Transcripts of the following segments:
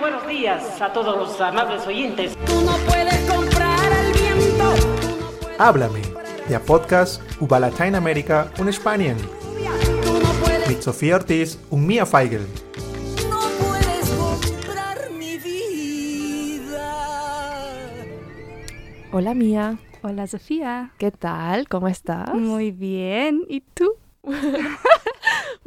buenos días a todos los amables oyentes. Tú no puedes comprar el viento. No puedes Háblame, der Podcast über Lateinamerika und Spanien Tú no puedes, mit Sofía Ortiz und Mia Feigl. no puedes comprar mi vida. Hola Mia, Hola Sofía. ¿qué tal? ¿Cómo estás? Muy bien. ¿Y tú?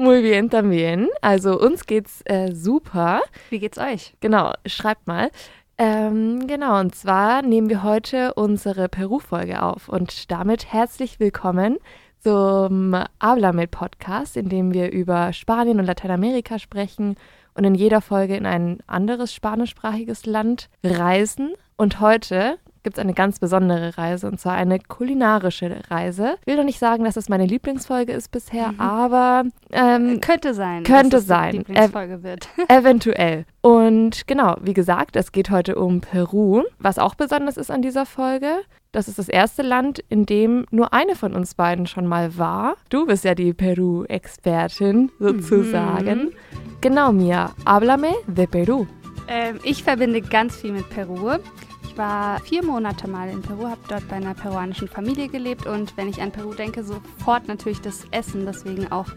Muy bien también. Also uns geht's äh, super. Wie geht's euch? Genau, schreibt mal. Ähm, genau, und zwar nehmen wir heute unsere Peru-Folge auf und damit herzlich willkommen zum Habla Podcast, in dem wir über Spanien und Lateinamerika sprechen und in jeder Folge in ein anderes spanischsprachiges Land reisen. Und heute gibt es eine ganz besondere Reise und zwar eine kulinarische Reise. Ich will noch nicht sagen, dass es meine Lieblingsfolge ist bisher, aber ähm, Könnte sein. Könnte sein. Die Lieblingsfolge wird. Eventuell. Und genau, wie gesagt, es geht heute um Peru. Was auch besonders ist an dieser Folge, das ist das erste Land, in dem nur eine von uns beiden schon mal war. Du bist ja die Peru-Expertin sozusagen. Genau, Mia. Háblame de Peru. Ähm, ich verbinde ganz viel mit Peru. Ich war vier Monate mal in Peru, habe dort bei einer peruanischen Familie gelebt und wenn ich an Peru denke, sofort natürlich das Essen, deswegen auch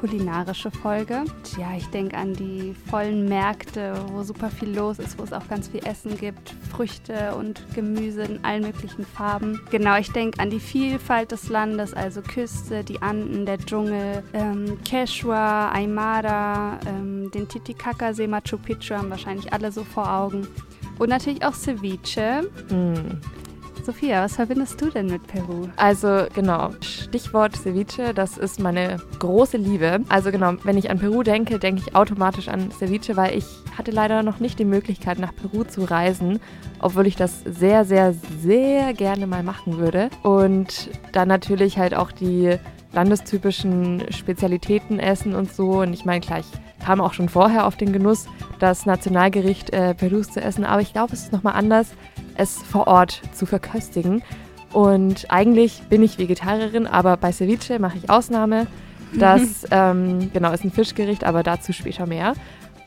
kulinarische Folge. Ja, ich denke an die vollen Märkte, wo super viel los ist, wo es auch ganz viel Essen gibt, Früchte und Gemüse in allen möglichen Farben. Genau, ich denke an die Vielfalt des Landes, also Küste, die Anden, der Dschungel, ähm, Quechua, Aymara, ähm, den Titicacasee, Machu Picchu haben wahrscheinlich alle so vor Augen. Und natürlich auch Ceviche. Mm. Sophia, was verbindest du denn mit Peru? Also genau, Stichwort Ceviche, das ist meine große Liebe. Also genau, wenn ich an Peru denke, denke ich automatisch an Ceviche, weil ich hatte leider noch nicht die Möglichkeit, nach Peru zu reisen, obwohl ich das sehr, sehr, sehr gerne mal machen würde. Und dann natürlich halt auch die landestypischen Spezialitäten essen und so. Und ich meine, klar, ich kam auch schon vorher auf den Genuss, das Nationalgericht äh, Perus zu essen, aber ich glaube, es ist nochmal anders, es vor Ort zu verköstigen. Und eigentlich bin ich Vegetarierin, aber bei Ceviche mache ich Ausnahme. Das ähm, genau ist ein Fischgericht, aber dazu später mehr.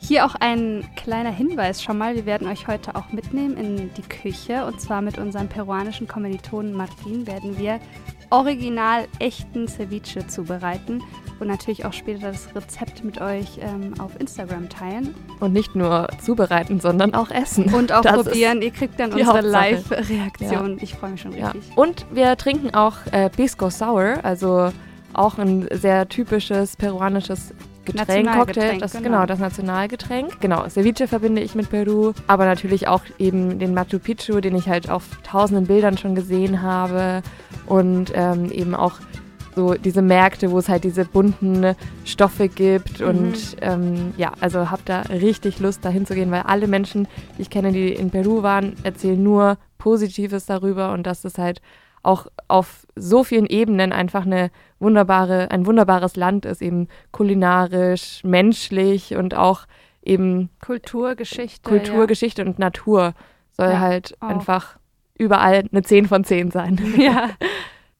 Hier auch ein kleiner Hinweis schon mal. Wir werden euch heute auch mitnehmen in die Küche. Und zwar mit unserem peruanischen Kommilitonen Martin werden wir original echten Ceviche zubereiten und natürlich auch später das Rezept mit euch ähm, auf Instagram teilen Und nicht nur zubereiten, sondern auch essen. und auch Das probieren. Ihr kriegt dann unsere. Live-Reaktion. Ich freue mich schon Ja. richtig. Und wir trinken auch äh, Pisco Sour, also auch ein sehr typisches peruanisches Getränk, Cocktail, das genau. genau das Nationalgetränk. Genau, Ceviche verbinde ich mit Peru, aber natürlich auch eben den Machu Picchu, den ich halt auf tausenden Bildern schon gesehen habe und ähm, eben auch so diese Märkte, wo es halt diese bunten Stoffe gibt Mhm. und ähm, ja, also habe da richtig Lust dahin zu gehen, weil alle Menschen, die ich kenne, die in Peru waren, erzählen nur Positives darüber und dass es halt auch auf so vielen Ebenen einfach eine wunderbare, ein wunderbares Land ist, eben kulinarisch, menschlich und auch eben Kultur, Geschichte. Kultur, Geschichte und Natur soll Ja, halt auch. einfach überall eine 10 von 10 sein. Ja. ja.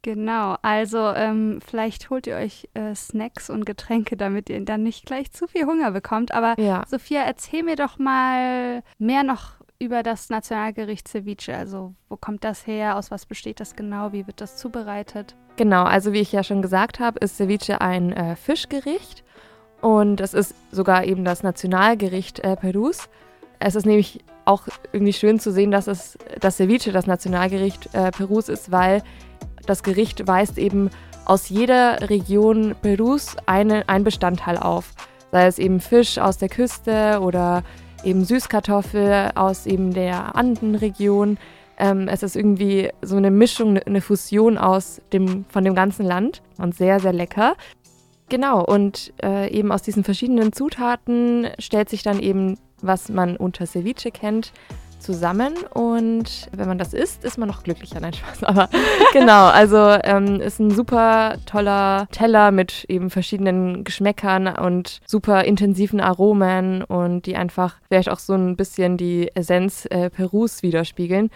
Genau, also ähm, vielleicht holt ihr euch äh, Snacks und Getränke, damit ihr dann nicht gleich zu viel Hunger bekommt. Aber Ja. Sophia, erzähl mir doch mal mehr noch über das Nationalgericht Ceviche. Also wo kommt das her? Aus was besteht das genau? Wie wird das zubereitet? Genau, also wie ich ja schon gesagt habe, ist Ceviche ein äh, Fischgericht und es ist sogar eben das Nationalgericht äh, Perus. Es ist nämlich auch irgendwie schön zu sehen, dass es das Ceviche das Nationalgericht äh, Perus ist, weil das Gericht weist eben aus jeder Region Perus eine, ein Bestandteil auf. Sei es eben Fisch aus der Küste oder eben Süßkartoffel aus eben der Andenregion. Ähm, es ist irgendwie so eine Mischung, ne, eine Fusion aus dem, von dem ganzen Land und sehr, sehr lecker. Genau, und äh, eben aus diesen verschiedenen Zutaten stellt sich dann eben, was man unter Ceviche kennt, zusammen. Und wenn man das isst, ist man noch glücklicher. Nein, Spaß. Aber genau, also ähm, ist ein super toller Teller mit eben verschiedenen Geschmäckern und super intensiven Aromen und die einfach vielleicht auch so ein bisschen die Essenz äh, Perus widerspiegeln.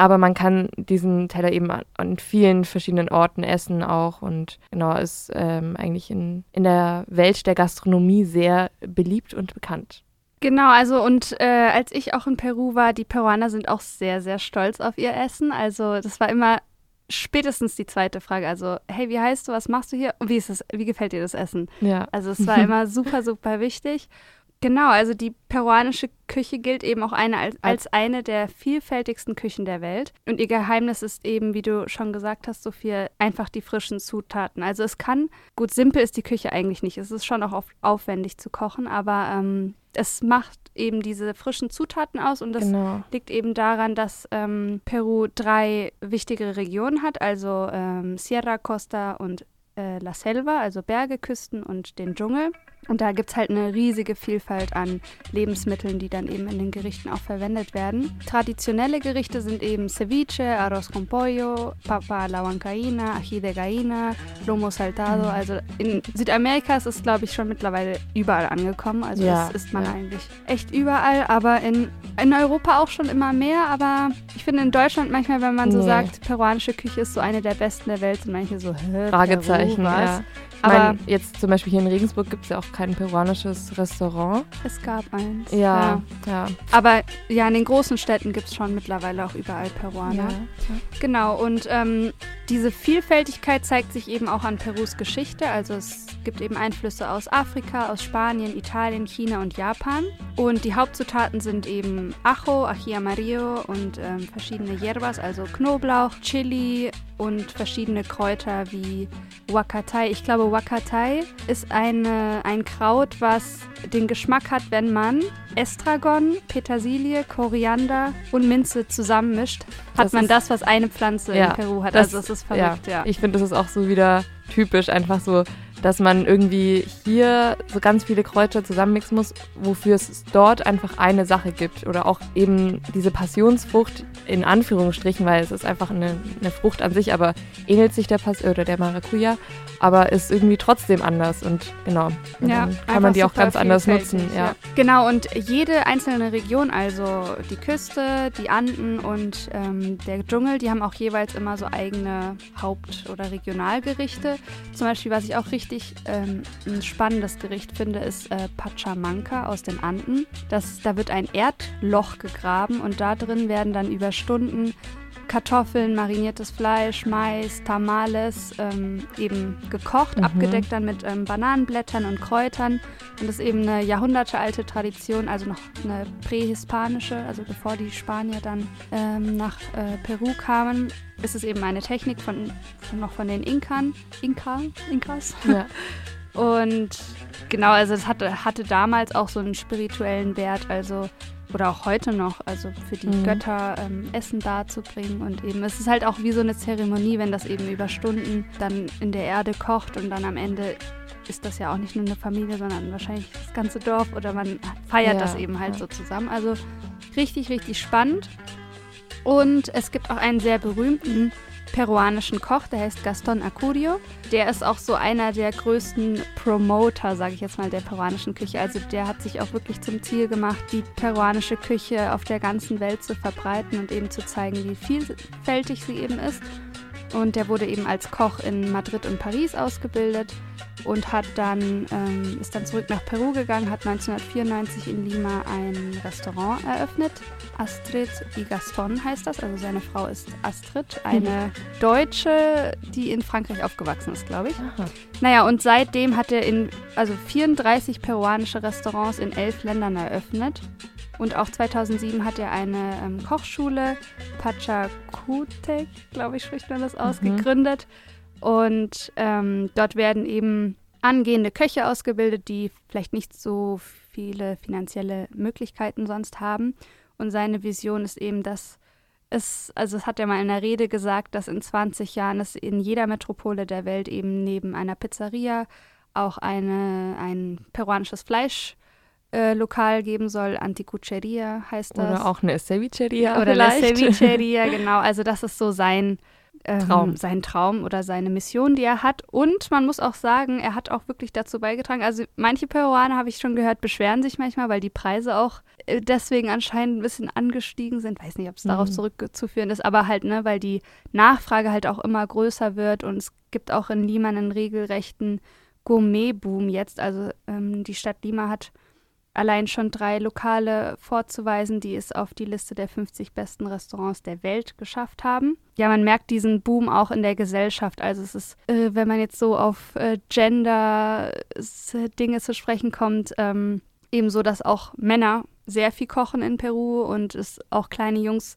Aber man kann diesen Teller eben an, vielen verschiedenen Orten essen auch und genau ist ähm, eigentlich in, in der Welt der Gastronomie sehr beliebt und bekannt. Genau, also und äh, als ich auch in Peru war, die Peruaner sind auch sehr, sehr stolz auf ihr Essen. Also das war immer spätestens die zweite Frage. Also, hey, wie heißt du, was machst du hier und wie ist es, wie gefällt dir das Essen? Ja. Also es war immer super, super wichtig. Genau, also die peruanische Küche gilt eben auch eine als, als eine der vielfältigsten Küchen der Welt. Und ihr Geheimnis ist eben, wie du schon gesagt hast, Sophia, einfach die frischen Zutaten. Also es kann, gut, simpel ist die Küche eigentlich nicht. Es ist schon auch auf, aufwendig zu kochen, aber ähm, es macht eben diese frischen Zutaten aus und das Genau. liegt eben daran, dass ähm, Peru drei wichtige Regionen hat, also ähm, Sierra, Costa und äh, La Selva, also Berge, Küsten und den Dschungel. Und da gibt es halt eine riesige Vielfalt an Lebensmitteln, die dann eben in den Gerichten auch verwendet werden. Traditionelle Gerichte sind eben Ceviche, Arroz con Pollo, Papa a la Huancaína, Ají de Gallina, Lomo Saltado. Also in Südamerika ist es, glaube ich, schon mittlerweile überall angekommen. Also Ja, das isst man ja. eigentlich echt überall, aber in, in Europa auch schon immer mehr. Aber ich finde in Deutschland manchmal, wenn man so Nee. sagt, peruanische Küche ist so eine der besten der Welt, sind manche so, hä, Fragezeichen, Peru, was? ja. Ich Aber mein, jetzt zum Beispiel hier in Regensburg gibt es ja auch kein peruanisches Restaurant. es gab eins. Ja, ja. Aber ja, in den großen Städten gibt es schon mittlerweile auch überall Peruaner. ja. Genau, und ähm, diese Vielfältigkeit zeigt sich eben auch an Perus Geschichte. Also es gibt eben Einflüsse aus Afrika, aus Spanien, Italien, China und Japan. Und die Hauptzutaten sind eben Ajo, Ají amarillo und ähm, verschiedene Hierbas, also Knoblauch, Chili und verschiedene Kräuter wie Wakatay. Ich glaube, Wakatay ist eine, ein Kraut, was den Geschmack hat, wenn man Estragon, Petersilie, Koriander und Minze zusammenmischt, hat Das man ist- das, was eine Pflanze Ja, in Peru hat. das- also es ist verrückt, ja. Ich finde, das ist auch so wieder typisch, einfach so, dass man irgendwie hier so ganz viele Kräuter zusammenmixen muss, wofür es dort einfach eine Sache gibt. Oder auch eben diese Passionsfrucht in Anführungsstrichen, weil es ist einfach eine, eine Frucht an sich, aber ähnelt sich der Pass oder der Maracuja, aber ist irgendwie trotzdem anders und genau. Und Ja, dann kann man die auch ganz anders nutzen. Ja. Genau, und jede einzelne Region, also die Küste, die Anden und ähm, der Dschungel, die haben auch jeweils immer so eigene Haupt- oder Regionalgerichte. Zum Beispiel, was ich auch richtig ähm, ein spannendes Gericht finde, ist äh, Pachamanca aus den Anden. Das, da wird ein Erdloch gegraben und da drin werden dann über Stunden Kartoffeln, mariniertes Fleisch, Mais, Tamales ähm, eben gekocht, Mhm. abgedeckt dann mit ähm, Bananenblättern und Kräutern. Und das ist eben eine jahrhundertealte Tradition, also noch eine prähispanische, also bevor die Spanier dann ähm, nach äh, Peru kamen, ist es eben eine Technik von, von noch von den Inkern, Inka, Inkas. Ja. Und genau, also es hatte, hatte damals auch so einen spirituellen Wert, also oder auch heute noch, also für die Mhm. Götter ähm, Essen darzubringen und eben, es ist halt auch wie so eine Zeremonie, wenn das eben über Stunden dann in der Erde kocht und dann am Ende ist das ja auch nicht nur eine Familie, sondern wahrscheinlich das ganze Dorf oder man feiert Ja, das eben halt ja. so zusammen. Also richtig, richtig spannend. Und es gibt auch einen sehr berühmten peruanischen Koch, der heißt Gaston Acurio. Der ist auch so einer der größten Promoter, sage ich jetzt mal, der peruanischen Küche. Also der hat sich auch wirklich zum Ziel gemacht, die peruanische Küche auf der ganzen Welt zu verbreiten und eben zu zeigen, wie vielfältig sie eben ist. Und der wurde eben als Koch in Madrid und Paris ausgebildet und hat dann, ähm, ist dann zurück nach Peru gegangen, hat 1994 in Lima ein Restaurant eröffnet. Astrid y Gaston heißt das, also seine Frau ist Astrid, eine Deutsche, die in Frankreich aufgewachsen ist, glaube ich. Aha. Naja, und seitdem hat er in, also 34 peruanische Restaurants in elf Ländern eröffnet. Und auch 2007 hat er eine ähm, Kochschule, Pachacutec, glaube ich, spricht man das aus, Mhm. gegründet. Und ähm, dort werden eben angehende Köche ausgebildet, die vielleicht nicht so viele finanzielle Möglichkeiten sonst haben. Und seine Vision ist eben, dass es, also es hat er mal in einer Rede gesagt, dass in 20 Jahren es in jeder Metropole der Welt eben neben einer Pizzeria auch eine, ein peruanisches Fleischlokal äh, Lokal geben soll. Anticucheria heißt das. Oder auch eine Cevicheria Oder La vielleicht. Cevicheria, genau. Also das ist so sein ähm, Traum. sein Traum oder seine Mission, die er hat. Und man muss auch sagen, er hat auch wirklich dazu beigetragen. Also manche Peruaner, habe ich schon gehört, beschweren sich manchmal, weil die Preise auch äh, deswegen anscheinend ein bisschen angestiegen sind. Weiß nicht, ob es darauf Mhm. zurückzuführen ist, aber halt, ne, weil die Nachfrage halt auch immer größer wird und es gibt auch in Lima einen regelrechten Gourmet-Boom jetzt. Also ähm, die Stadt Lima hat allein schon drei Lokale vorzuweisen, die es auf die Liste der 50 besten Restaurants der Welt geschafft haben. Ja, man merkt diesen Boom auch in der Gesellschaft. Also es ist, äh, wenn man jetzt so auf äh, Gender-Dinge zu sprechen kommt, ähm, eben so, dass auch Männer sehr viel kochen in Peru und es auch kleine Jungs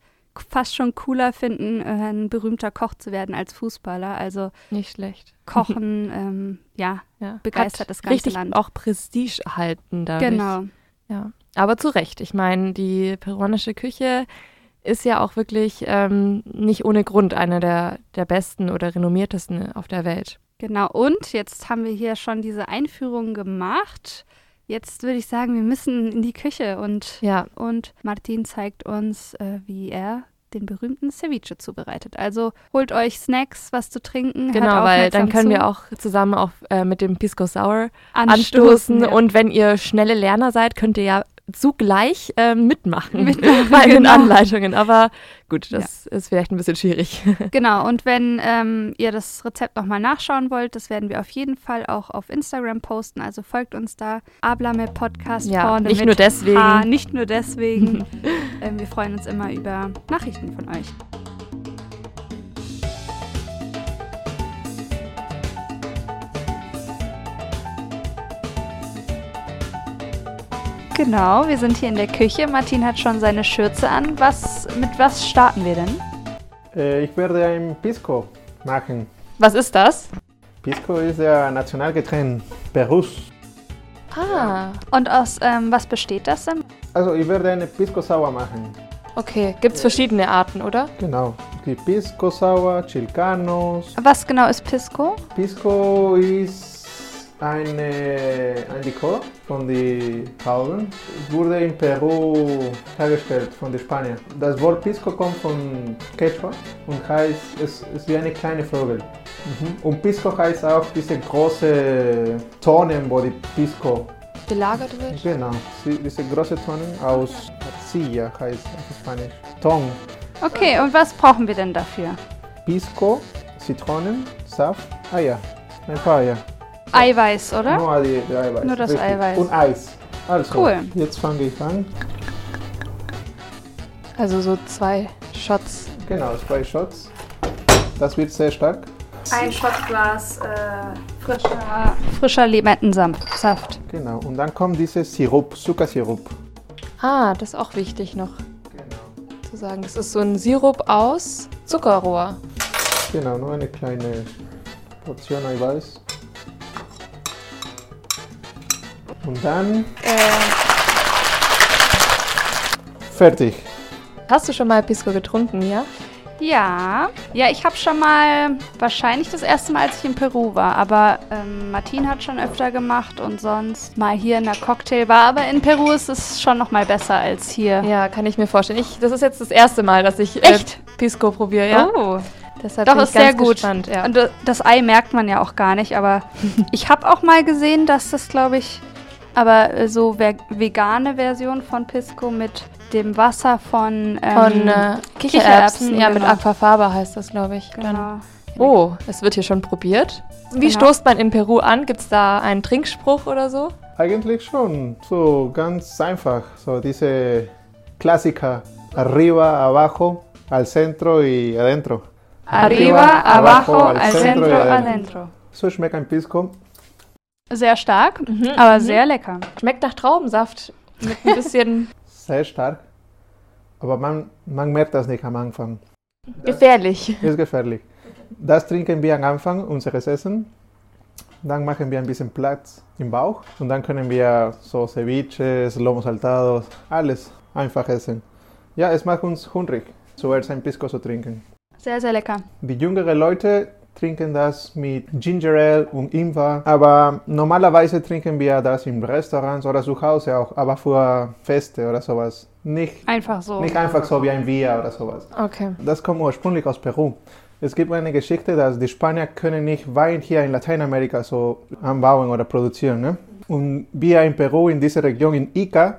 fast schon cooler finden, äh, ein berühmter Koch zu werden als Fußballer. Also Nicht schlecht. Kochen, ähm, ja, Ja. begeistert Hat das ganze richtig Land. auch Prestige erhalten dadurch. Genau. Ja, aber zu Recht. Ich meine, die peruanische Küche ist ja auch wirklich ähm, nicht ohne Grund eine der, der besten oder renommiertesten auf der Welt. Genau, und jetzt haben wir hier schon diese Einführung gemacht. Jetzt würde ich sagen, wir müssen in die Küche und, Ja, und Martin zeigt uns, äh, wie er den berühmten Ceviche zubereitet. Also holt euch Snacks, was zu trinken. genau, weil dann können zu, wir auch zusammen auf, äh, mit dem Pisco Sour anstoßen. anstoßen. ja. Und wenn ihr schnelle Lerner seid, könnt ihr ja zugleich ähm, mitmachen, Mitmachen, bei den genau. Anleitungen. Aber gut, das ist vielleicht ein bisschen schwierig. Genau, und wenn ähm, ihr das Rezept nochmal nachschauen wollt, das werden wir auf jeden Fall auch auf Instagram posten. Also folgt uns da. Ablame Podcast Ja, vorne nicht nur deswegen. H, nicht nur deswegen. ähm, wir freuen uns immer über Nachrichten von euch. Genau, wir sind hier in der Küche. Martin hat schon seine Schürze an. Was, mit was starten wir denn? Äh, ich werde ein Pisco machen. Was ist das? Pisco ist der Nationalgetränk Perus. Ah, Und aus ähm, was besteht das denn? Also ich werde eine Pisco Sour machen. okay. Gibt es verschiedene Arten, oder? Genau. Die Pisco Sour, Chilcanos. Was genau ist Pisco? Pisco ist eine, ein Likör von den Trauben. Es wurde in Peru hergestellt von den Spaniern. Das Wort Pisco kommt von Quechua und heißt, es ist wie eine kleine Vogel. Mhm. Und Pisco heißt auch diese große Tonnen, wo die Pisco, Gelagert wird? genau, diese große Tonnen aus Arcilla heißt auf Spanisch. Ton. Okay, und was brauchen wir denn dafür? Pisco, Zitronen, Saft, Eier. Ein paar Eier. Eiweiß, oder? Nur, die, die Eiweiß. Nur das richtig. Eiweiß. Und Eis. Also, Cool. jetzt fange ich an. Also so zwei Shots. Genau, zwei Shots. Das wird sehr stark. Ein Shotglas äh, frischer, frischer Limettensaft. Saft. Genau. Und dann kommt dieses Sirup, Zuckersirup. Ah, das ist auch wichtig noch Genau. zu sagen. Das ist so ein Sirup aus Zuckerrohr. Genau, nur eine kleine Portion Eiweiß. Und dann fertig. Hast du schon mal Pisco getrunken, ja? Ja, ja, ich habe schon mal, wahrscheinlich das erste Mal, als ich in Peru war, aber ähm, Martin hat schon öfter gemacht und sonst mal hier in der Cocktailbar. Aber in Peru ist es schon noch mal besser als hier. Ja, kann ich mir vorstellen. Ich, das ist jetzt das erste Mal, dass ich Echt? Äh, Pisco probiere, ja. Oh. Deshalb Doch, bin ich ist sehr gut. gespannt. Ja. Und äh, das Ei merkt man ja auch gar nicht, aber ich habe auch mal gesehen, dass das, glaube ich, aber äh, so ve vegane Version von Pisco mit dem Wasser von, ähm, Von äh, Kichererbsen, Kichererbsen, ja, mit genau. Aquafaba heißt das, glaube ich. Dann. genau. Oh, es wird hier schon probiert. Wie Genau. stoßt man in Peru an? Gibt es da einen Trinkspruch oder so? Eigentlich schon. So ganz einfach. So diese Klassiker. Arriba, abajo, al centro y adentro. Arriba, abajo, al centro, y adentro. So schmeckt ein Pisco. Sehr stark, Mhm, aber sehr lecker. Schmeckt nach Traubensaft mit ein bisschen Sehr stark. Aber man, man merkt das nicht am Anfang. gefährlich. Ist gefährlich. Das trinken wir am Anfang unseres Essen. Dann machen wir ein bisschen Platz im Bauch. Und dann können wir so Ceviches, Lomo saltados, alles einfach essen. Ja, es macht uns hungrig, zuerst ein Pisco zu trinken. Sehr, sehr lecker. Die jüngeren Leute trinken das mit Ginger Ale und Ingwer. Aber normalerweise trinken wir das in Restaurants oder zu Hause auch. Aber für Feste oder sowas. Nicht, Einfach so. nicht einfach so wie ein Bier oder sowas. Okay. Das kommt ursprünglich aus Peru. Es gibt eine Geschichte, dass die Spanier können nicht Wein hier in Lateinamerika so anbauen oder produzieren. Ne? Und wir in Peru, in dieser Region, in Ica,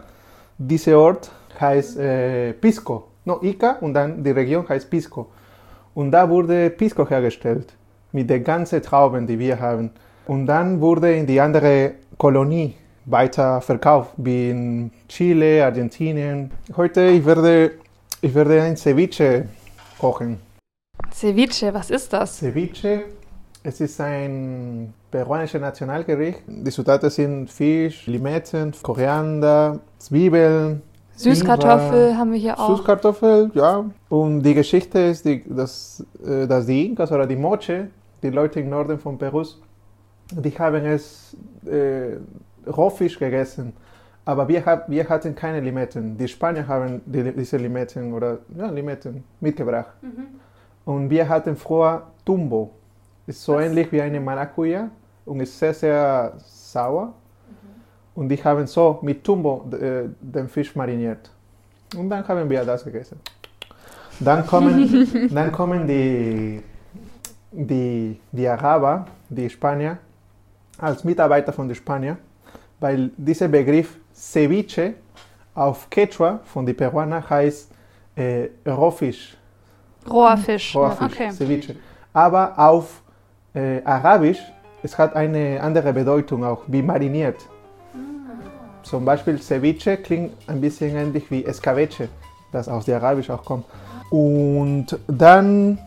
dieser Ort heißt äh, Pisco. No, Ica und dann die Region heißt Pisco. Und da wurde Pisco hergestellt mit den ganzen Trauben, die wir haben. Und dann wurde in die andere Kolonie weiter verkauft, wie in Chile, Argentinien. Heute ich werde ich werde ein Ceviche kochen. Ceviche, was ist das? Ceviche, es ist ein peruanisches Nationalgericht. Die Zutaten sind Fisch, Limetten, Koriander, Zwiebeln, Süßkartoffel Ingwer, haben wir hier auch. Süßkartoffel, ja. Und die Geschichte ist, die, dass, äh, dass die Inkas oder die Moche, die Leute im Norden von Peru, die haben es äh, Rohfisch gegessen. Aber wir, hab, wir hatten keine Limetten. Die Spanier haben die, diese Limetten oder ja, Limetten mitgebracht. Und wir hatten früher Tumbo. Ist so ähnlich wie eine Maracuja und ist sehr, sehr sauer. Und die haben so mit Tumbo äh, den Fisch mariniert. Und dann haben wir das gegessen. Dann kommen, dann kommen die, die, die Araber, die Spanier, als Mitarbeiter von den Spaniern, weil dieser Begriff Ceviche auf Quechua von den Peruanern heißt äh, Rohfisch. Roher Fisch. Rohrfisch, Okay. Ceviche. Aber auf äh, Arabisch, es hat eine andere Bedeutung auch, wie mariniert. Zum Beispiel Ceviche klingt ein bisschen ähnlich wie Escabeche, das aus der Arabisch auch kommt. Und dann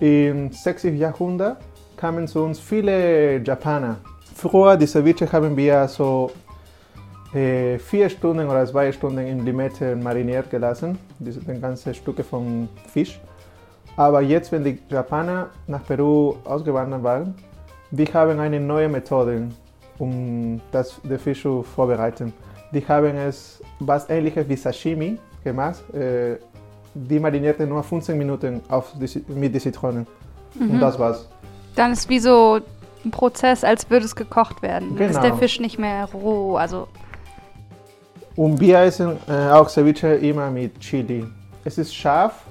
im 60. Jahrhundert kamen zu uns viele Japaner. Früher, die Ceviche haben wir so äh, vier Stunden oder zwei Stunden in Limetten mariniert gelassen, diese die ganzen Stücke vom Fisch. Aber jetzt, wenn die Japaner nach Peru ausgewandert waren, die haben eine neue Methode, um das, den Fisch zu vorbereiten. Die haben es was ähnliches wie Sashimi gemacht. Äh, die marinierten nur 15 Minuten auf die, mit den Zitronen. Und das war's. Dann ist wie so ein Prozess, als würde es gekocht werden. Dann ist Genau. der Fisch nicht mehr roh. Also Und wir essen äh, auch Ceviche immer mit Chili. Es ist scharf.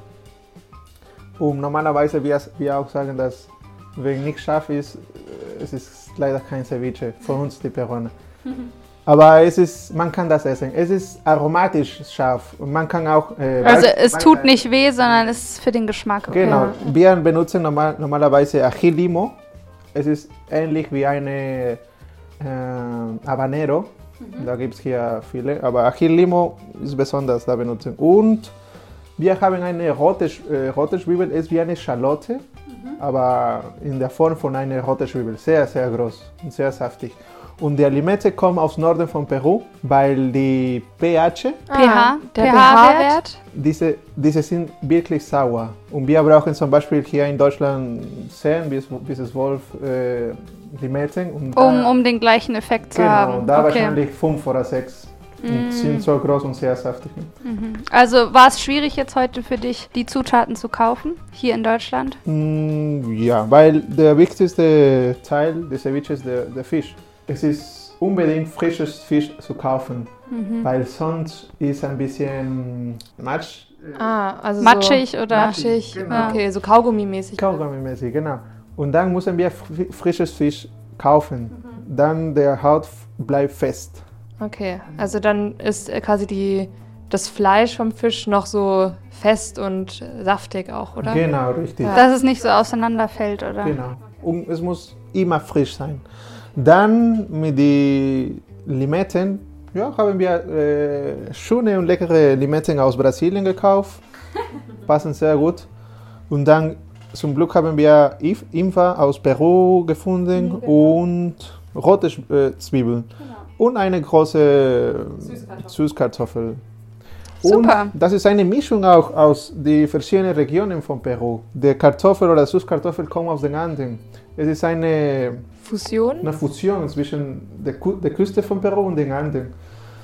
Und normalerweise wir, wir auch sagen, dass wenn nicht scharf ist, äh, es ist leider kein Ceviche für uns die Peruaner. Aber es ist, man kann das essen. Es ist aromatisch scharf und man kann auch. Äh, Also es tut nicht weh, sondern es ist für den Geschmack. okay. Genau, wir benutzen normal, normalerweise Ají Limo. Es ist ähnlich wie eine äh, Habanero. Da gibt es hier viele, aber Ají Limo ist besonders da benutzen. Und wir haben eine rote, äh, rote Zwiebel, ist wie eine Schalotte, aber in der Form von einer roten Zwiebel. Sehr, sehr groß und sehr saftig. Und die Limette kommen aus Norden von Peru, weil die pH pH, der pH-Wert. diese, diese sind wirklich sauer. Und wir brauchen zum Beispiel hier in Deutschland 10 bis, bis 12 äh, Limetten. Um, da, um den gleichen Effekt zu genau, haben. da okay. wahrscheinlich 5 oder 6. Und sind so groß und sehr saftig. Also war es schwierig jetzt heute für dich, die Zutaten zu kaufen, hier in Deutschland? Mm, ja, weil der wichtigste Teil des Ceviche ist der, der Fisch. Es ist unbedingt frisches Fisch zu kaufen, weil sonst ist ein bisschen Matsch. Ah, also Matschig so oder? matschig. genau. Okay, so Kaugummi-mäßig. Kaugummi-mäßig, genau. Und dann müssen wir fri- frisches Fisch kaufen. Dann der Haut bleibt fest. Okay, also dann ist äh, quasi die, das Fleisch vom Fisch noch so fest und saftig auch, oder? Genau, richtig. Ja. Dass es nicht so auseinanderfällt, oder? Genau. Und es muss immer frisch sein. Dann mit den Limetten, ja, haben wir äh, schöne und leckere Limetten aus Brasilien gekauft. Passen sehr gut. Und dann zum Glück haben wir Ingwer aus Peru gefunden und rote äh, Zwiebeln. Und eine große Süßkartoffel. Super. Und das ist eine Mischung auch aus den verschiedenen Regionen von Peru. Der Kartoffel oder Süßkartoffel kommt aus den Anden. Es ist eine, Fusion? eine Fusion zwischen der, Ku- der Küste von Peru und den Anden.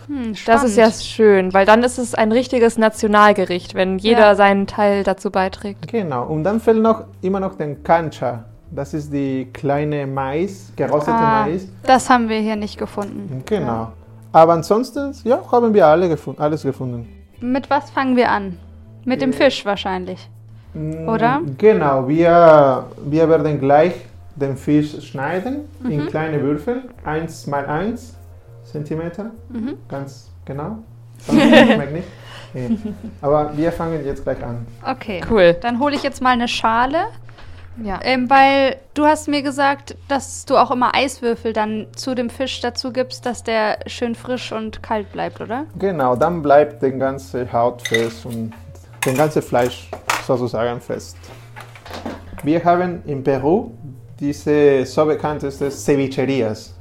Hm, Das ist ja schön, weil dann ist es ein richtiges Nationalgericht, wenn jeder Ja. seinen Teil dazu beiträgt. Genau. Und dann fehlt noch immer noch den Cancha. Das ist die kleine Mais, geröstete Ah, Mais. das haben wir hier nicht gefunden. Genau. Aber ansonsten, ja, haben wir alle gefun alles gefunden. Mit was fangen wir an? Mit dem Fisch wahrscheinlich. Mm, Oder? Genau, wir, wir werden gleich den Fisch schneiden in kleine Würfel, 1 mal 1 Zentimeter, ganz genau. Sonst schmeckt nicht. Nee. Aber wir fangen jetzt gleich an. Okay. Cool. Dann hole ich jetzt mal eine Schale Ja. Ähm, weil du hast mir gesagt, dass du auch immer Eiswürfel dann zu dem Fisch dazu gibst, dass der schön frisch und kalt bleibt, oder? Genau, dann bleibt die ganze Haut fest und das ganze Fleisch sozusagen fest. Wir haben in Peru diese so bekannteste Cevicherias.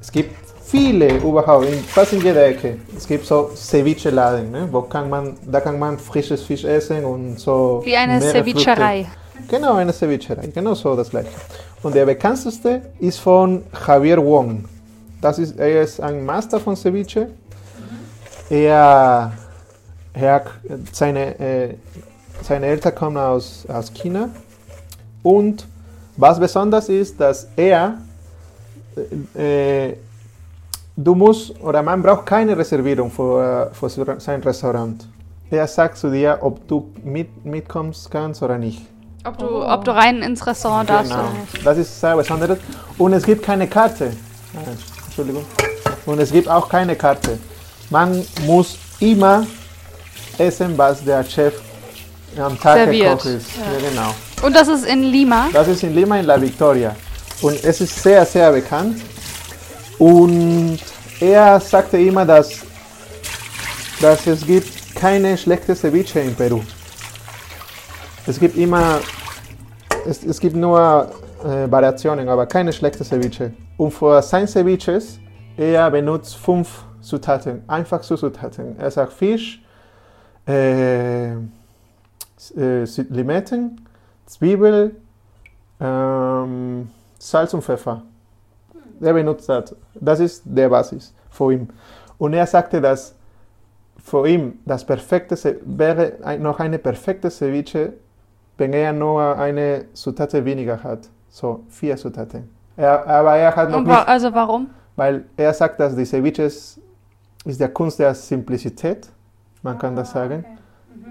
Es gibt viele überhaupt, in, fast in jeder Ecke. Es gibt so Ceviche-Laden, ne? wo kann man, da kann man frisches Fisch essen und so. Wie eine Cevicherei. Früchte. Genau, eine Cevicherei, genau so das gleiche. Und der bekannteste ist von Javier Wong. Das ist, er ist ein Master von Ceviche. Er, er seine, äh, seine Eltern kommen aus, aus China. Und was besonders ist, dass er, äh, du musst, oder man braucht keine Reservierung für, für sein Restaurant. Er sagt zu dir, ob du mit, mitkommst kannst oder nicht. Ob du, ob du rein ins Restaurant darfst Genau. oder nicht. Das ist sehr besonderes. Und es gibt keine Karte. Ah, Entschuldigung. Und es gibt auch keine Karte. Man muss immer essen, was der Chef am Tag gekocht ist. Ja. genau. Und das ist in Lima. Das ist in Lima in La Victoria. Und es ist sehr, sehr bekannt. Und er sagte immer, dass, dass es gibt keine schlechte Ceviche in Peru. Es gibt immer, es, es gibt nur äh, Variationen, aber keine schlechte Ceviche. Und für sein Ceviches, er benutzt fünf Zutaten, einfach Zutaten. Er sagt Fisch, äh, äh, Limetten, Zwiebel, ähm, Salz und Pfeffer. Er benutzt das. Das ist der Basis für ihn. Und er sagte, dass für ihn das perfekte wäre noch eine perfekte Ceviche, wenn er nur eine Zutat weniger hat. So, vier Zutaten. Er, aber er hat noch Und nicht wa also warum? weil er sagt, dass die Ceviches ist der Kunst der Simplizität, man kann das sagen.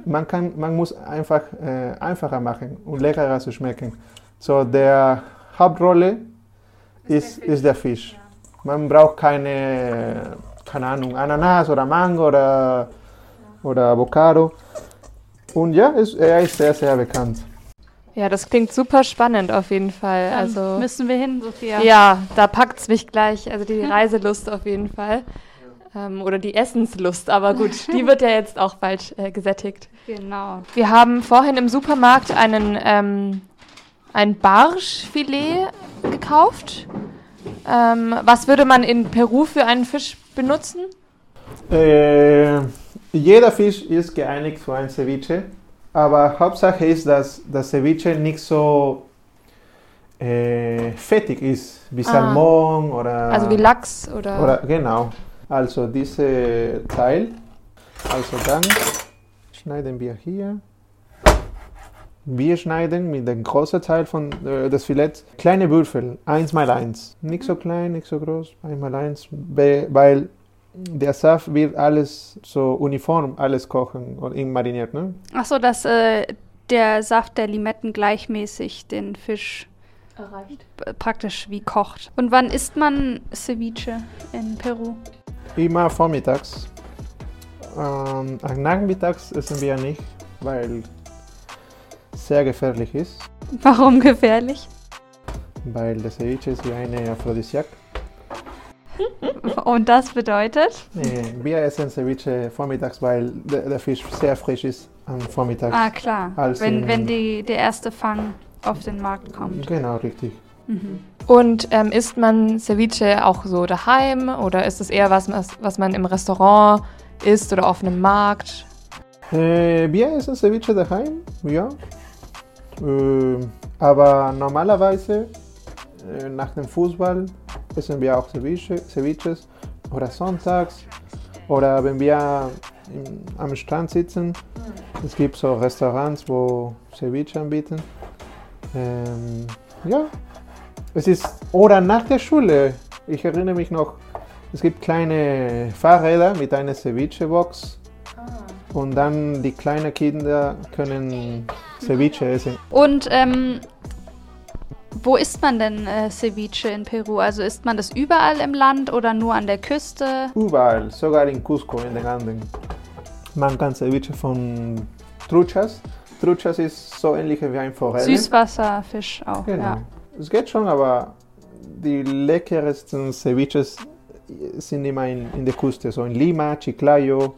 Man, kann, man muss einfach äh, einfacher machen und leckerer zu schmecken. So, der Hauptrolle ist, ist der Fisch. Man braucht keine, keine Ahnung, Ananas oder Mango oder, oder Avocado. Und ja, ist, er ist sehr, sehr bekannt. Ja, das klingt super spannend auf jeden Fall. Dann Also müssen wir hin, Sophia. ja, da packt's mich gleich. Also die Reiselust auf jeden Fall. Ähm, oder die Essenslust, aber gut, die wird ja jetzt auch bald äh, gesättigt. Genau. Wir haben vorhin im Supermarkt einen, ähm, ein Barschfilet gekauft. Ähm, was würde man in Peru für einen Fisch benutzen? Äh, jeder Fisch ist geeignet für ein Ceviche, aber Hauptsache ist, dass das Ceviche nicht so äh, fettig ist, wie Ah. Salmon oder... Also wie Lachs oder, Oder, genau. Also diese Teil. Also dann schneiden wir hier. Wir schneiden mit dem großen Teil von äh, des Filets kleine Würfel, 1 mal 1. Nicht so klein, nicht so groß, 1 mal 1, weil der Saft wird alles so uniform alles kochen und mariniert, ne? Ach so, dass äh, der Saft der Limetten gleichmäßig den Fisch erreicht. praktisch wie kocht. Und wann isst man Ceviche in Peru? Immer vormittags. Ähm, am Nachmittags essen wir nicht, weil sehr gefährlich ist. Warum gefährlich? Weil das Ceviche ist wie eine Aphrodisiak. Und das bedeutet? Nee, wir essen Ceviche vormittags, weil der, der Fisch sehr frisch ist am Vormittag. Ah, klar. Als wenn wenn die, der erste Fang auf den Markt kommt. Genau, richtig. Und ähm, isst man Ceviche auch so daheim oder ist es eher was, was man im Restaurant isst oder auf einem Markt? Äh, wir essen Ceviche daheim, ja. Äh, aber normalerweise äh, nach dem Fußball essen wir auch Ceviche, Ceviches oder sonntags oder wenn wir am Strand sitzen. Es gibt so Restaurants, wo Ceviche anbieten. Ähm, ja, es ist oder nach der Schule. Ich erinnere mich noch, es gibt kleine Fahrräder mit einer Ceviche-Box. Und dann die kleinen Kinder können Ceviche essen. Und ähm, wo isst man denn äh, Ceviche in Peru? Also isst man das überall im Land oder nur an der Küste? Überall, sogar in Cusco, in den Anden. Man kann Ceviche von Truchas, Truchas ist so ähnlich wie ein Forelle. Süßwasserfisch auch. Genau. Ja. Es geht schon, aber die leckersten Ceviches sind immer in, in der Küste, so in Lima, Chiclayo.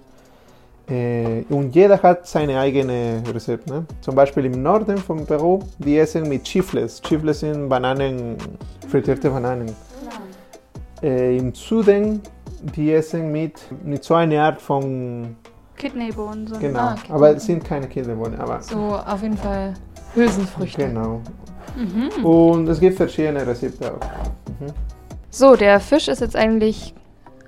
Äh, und jeder hat seine eigene Rezept. Ne? Zum Beispiel im Norden von Peru, die essen mit Chifles. Chifles sind Bananen, frittierte Bananen. Äh, Im Süden, die essen mit, mit so einer Art von, Kidneybohnen. So. genau, Ah, okay. aber es sind keine Kinderbohnen, aber So auf jeden Fall Hülsenfrüchte. genau. Und es gibt verschiedene Rezepte auch. So, der Fisch ist jetzt eigentlich,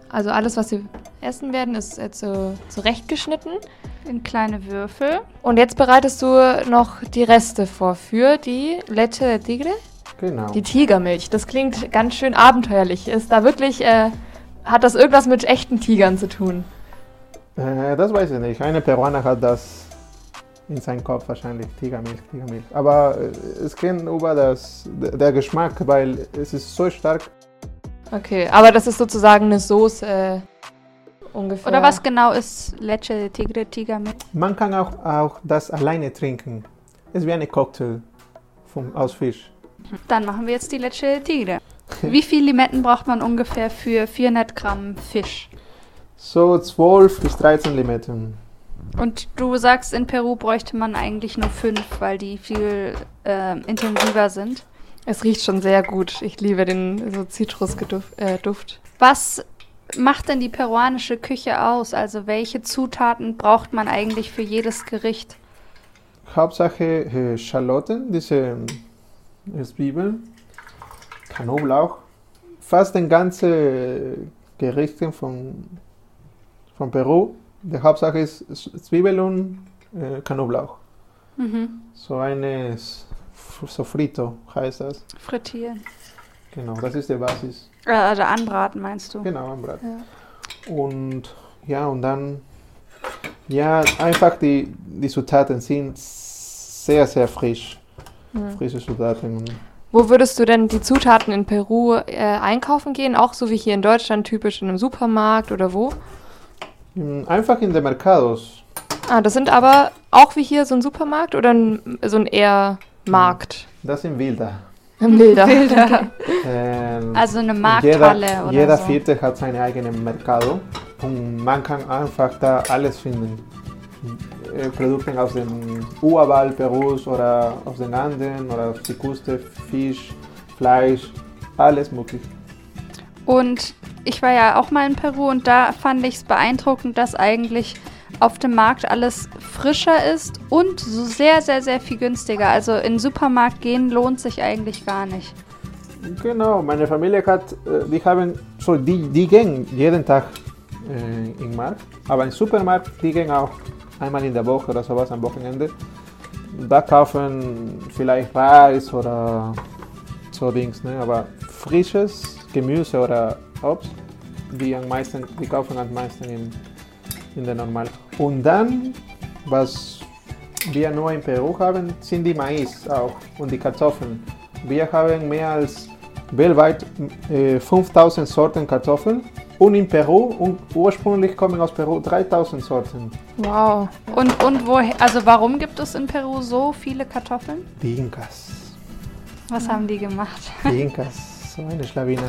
also alles, was wir essen werden, ist jetzt so zurechtgeschnitten. In kleine Würfel. Und jetzt bereitest du noch die Reste vor für die Leche de Tigre, Genau. die Tigermilch. Das klingt ganz schön abenteuerlich. Ist da wirklich, äh, hat das irgendwas mit echten Tigern zu tun? Äh, das weiß ich nicht. Eine Peruaner hat das in seinem Kopf wahrscheinlich, Tigermilch, Tigermilch. Aber äh, es geht über das, der Geschmack, weil es ist so stark. Okay, aber das ist sozusagen eine Soße äh, ungefähr. Oder was genau ist Leche de Tigre, Tigermilch? Man kann auch, auch das alleine trinken. Es ist wie eine Cocktail vom, aus Fisch. Dann machen wir jetzt die Leche de Tigre. Wie viel Limetten braucht man ungefähr für 400 Gramm Fisch? So 12 bis 13 Limetten. Und du sagst, in Peru bräuchte man eigentlich nur fünf, weil die viel äh, intensiver sind. Es riecht schon sehr gut. Ich liebe den so Zitrusduft. Äh, Duft. Was macht denn die peruanische Küche aus? Also welche Zutaten braucht man eigentlich für jedes Gericht? Hauptsache äh, Schalotten, diese ähm, Zwiebeln, Knoblauch. Fast den ganzen Gerichten von, von Peru. Die Hauptsache ist Zwiebel und äh, Knoblauch. Mhm. So eine S- Sofrito heißt das. Frittieren. Genau, das ist die Basis. Äh, also anbraten meinst du? Genau, am Brat. Und ja, und dann, ja, einfach die, die Zutaten sind sehr, sehr frisch. Frische Zutaten. Wo würdest du denn die Zutaten in Peru äh, einkaufen gehen? Auch so wie hier in Deutschland, typisch in einem Supermarkt oder wo? Mm, Einfach in den Mercados. Ah, das sind aber auch wie hier so ein Supermarkt oder ein, so ein eher Markt? Das sind Bilder. Ein Bilder. Ähm, Also eine jeder, Markthalle oder jeder so. Vierte hat seine eigene Mercado und man kann einfach da alles finden. Äh, Produkte aus dem Urwald Perus oder aus den Anden oder aus der Küste, Fisch, Fleisch, alles möglich. Und ich war ja auch mal in Peru und da fand ich es beeindruckend, dass eigentlich auf dem Markt alles frischer ist und so sehr, sehr, sehr viel günstiger. Also in den Supermarkt gehen lohnt sich eigentlich gar nicht. Genau, meine Familie hat, äh, die haben, so die, die gehen jeden Tag äh, in den Markt, aber im Supermarkt, die gehen auch einmal in der Woche oder sowas am Wochenende. Da kaufen vielleicht Reis oder so Dings, ne? aber frisches Gemüse oder Obst, die, am meisten, die kaufen am meisten in, in der Normal. Und dann, was wir nur in Peru haben, sind die Mais auch und die Kartoffeln. Wir haben mehr als weltweit äh, 5000 Sorten Kartoffeln und in Peru, und ursprünglich kommen aus Peru 3000 Sorten. Wow. Und, und woher, also warum gibt es in Peru so viele Kartoffeln? Die Inkas. Was haben die gemacht? Die Inkas, so eine Schlawine.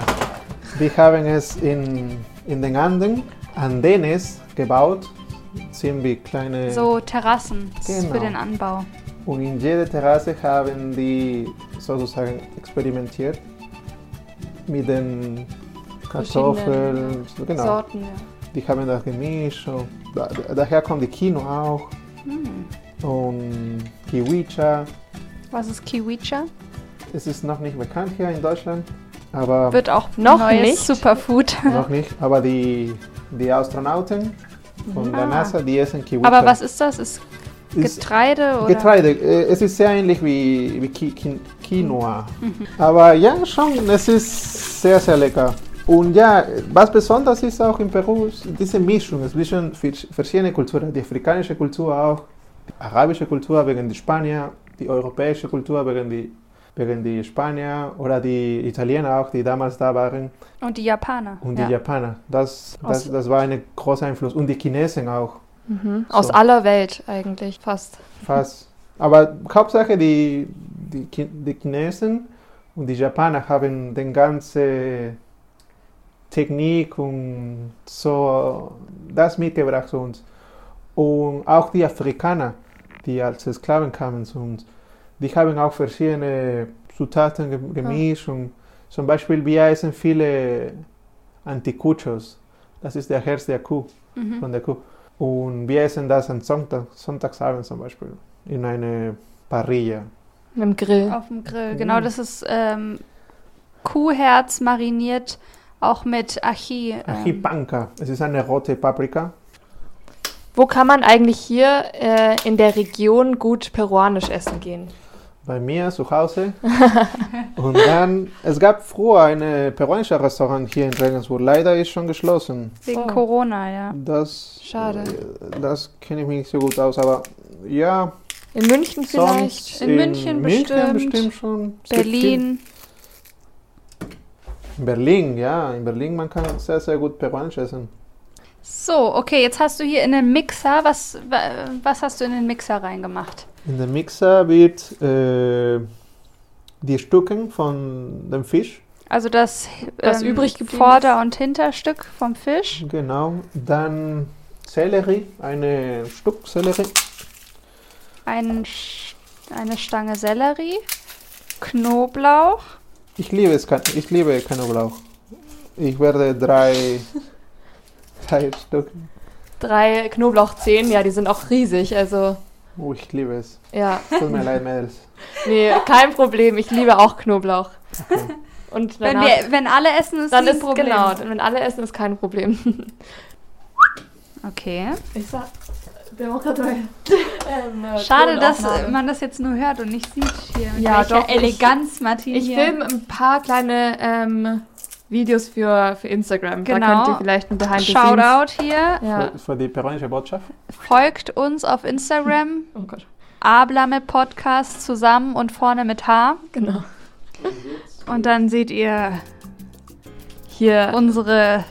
Die haben es in, in den Anden, Andenes gebaut, wie kleine. So Terrassen Genau. für den Anbau. Und in jeder Terrasse haben die sozusagen experimentiert mit den Kartoffeln. Genau. Sorten, ja. Die haben das gemischt. Da, daher kommt die Kino auch. Und Kiwicha. Was ist Kiwicha? Es ist noch nicht bekannt hier in Deutschland, aber Wird auch Noch neues nicht? Superfood. noch nicht. Aber die, die Astronauten von der Ah. NASA, die essen Kiwicha. Aber was ist das? Ist Ist Getreide oder? Getreide. Äh, Es ist sehr ähnlich wie, wie Quinoa. Mhm. Aber ja, schon, es ist sehr, sehr lecker. Und ja, was besonders ist auch in Peru, ist diese Mischung zwischen vers- verschiedenen Kulturen. Die afrikanische Kultur auch, die arabische Kultur wegen die Spanier, die europäische Kultur wegen die, wegen die Spanier oder die Italiener auch, die damals da waren. Und die Japaner. Und ja. die Japaner. Das, das, Aus- das war ein großer Einfluss. Und die Chinesen auch. Mhm. Aus So. aller Welt eigentlich fast. Fast. Aber Hauptsache die, die, die Chinesen und die Japaner haben den ganze Technik und so das mitgebracht zu uns. Und auch die Afrikaner, die als Sklaven kamen zu uns, die haben auch verschiedene Zutaten ge gemischt. Und zum Beispiel wir essen viele Anticuchos. Das ist der Herz der Kuh, Mhm. von der Kuh. Und wir essen das am Sonntag, Sonntagsabend zum Beispiel in eine Parrilla. Mit dem Grill. Auf dem Grill, genau. Mhm. Das ist ähm, Kuhherz mariniert, auch mit Achi. Ähm, panca, es ist eine rote Paprika. Wo kann man eigentlich hier äh, in der Region gut peruanisch essen gehen? Bei mir zu Hause. und dann, es gab früher ein peruanisches Restaurant hier in Regensburg. Leider ist schon geschlossen. wegen Oh. Corona, ja. Das, Schade. äh, Das kenne ich mich nicht so gut aus, aber ja, In München vielleicht? sonst In München bestimmt. bestimmt schon. Berlin. In Berlin, ja, in Berlin man kann sehr, sehr gut peruanisch essen. So, okay, jetzt hast du hier in den Mixer, was, wa- was hast du in den Mixer reingemacht? In den Mixer wird äh, die Stücken von dem Fisch, Also das, Was ähm, übrig geblieben Vorder- und Hinterstück vom Fisch. genau, dann Sellerie, ein Stück Sellerie, Ein, eine Stange Sellerie. Knoblauch. Ich liebe es, ich liebe Knoblauch. Ich werde drei, drei Stück. Drei Knoblauchzehen, ja, die sind auch riesig. Also, Oh, ich liebe es. ja. Tut mir leid, Mädels. Nee, kein Problem. Ich liebe auch Knoblauch. Und Wenn, wir, wenn alle essen, ist dann ist Problem. genau, wenn alle essen, ist kein Problem. Okay. Ich sag, ähm, äh, Schade, dass man das jetzt nur hört und nicht sieht hier. Mit Ja, doch, ich- Eleganz Martin Ich hier. filme ein paar kleine ähm, Videos für, für Instagram. Da Genau. könnt ihr vielleicht ein Behind the Shoutout hier. Ja. Für, für die peruanische Botschaft. Folgt uns auf Instagram. Oh Gott. Abla mit Podcast zusammen und vorne mit H. Genau. Und dann seht ihr Hier. unsere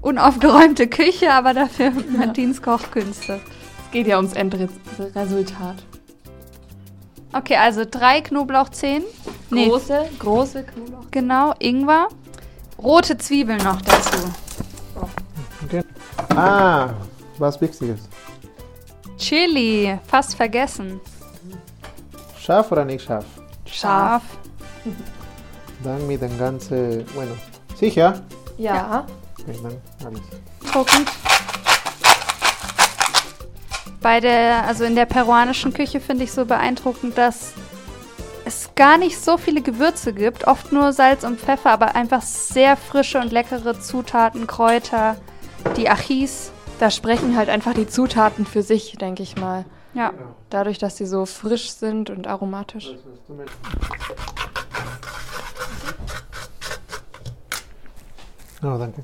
unaufgeräumte Küche, aber dafür Martins Kochkünste. es geht ja ums Endresultat. Okay, also drei Knoblauchzehen. Nee, Große, große Knoblauch. genau, Ingwer. Rote Zwiebeln noch dazu. Okay. Ah, was Wichtiges. Chili, fast vergessen. Scharf oder nicht scharf? Scharf. Dann mit dem ganzen. Bueno. Sicher? Ja. Okay, dann alles. Gucken. Bei der, also in der peruanischen Küche finde ich so beeindruckend, dass es gar nicht so viele Gewürze gibt, oft nur Salz und Pfeffer, aber einfach sehr frische und leckere Zutaten, Kräuter, die Achis. Da sprechen halt einfach die Zutaten für sich, denke ich mal. Ja, Dadurch, dass sie so frisch sind und aromatisch. Oh, danke.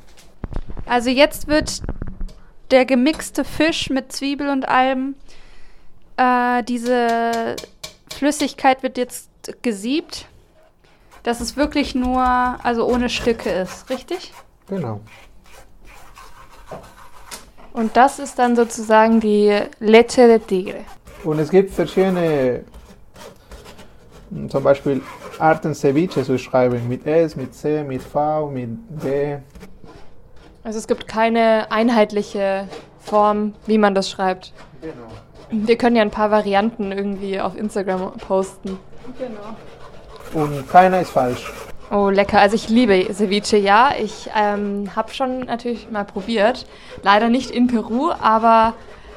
also jetzt wird der gemixte Fisch mit Zwiebel und allem, äh, diese Flüssigkeit wird jetzt gesiebt, dass es wirklich nur, also ohne Stücke ist, richtig? Genau. Und das ist dann sozusagen die Leche de Tigre. Und es gibt verschiedene, zum Beispiel Arten Ceviche zu schreiben. Mit S, mit C, mit V, mit D. Also es gibt keine einheitliche Form, wie man das schreibt. Genau. Wir können ja ein paar Varianten irgendwie auf Instagram posten. Und keiner ist falsch. Oh, lecker. Also ich liebe Ceviche, ja. Ich ähm, habe schon natürlich mal probiert. Leider nicht in Peru, aber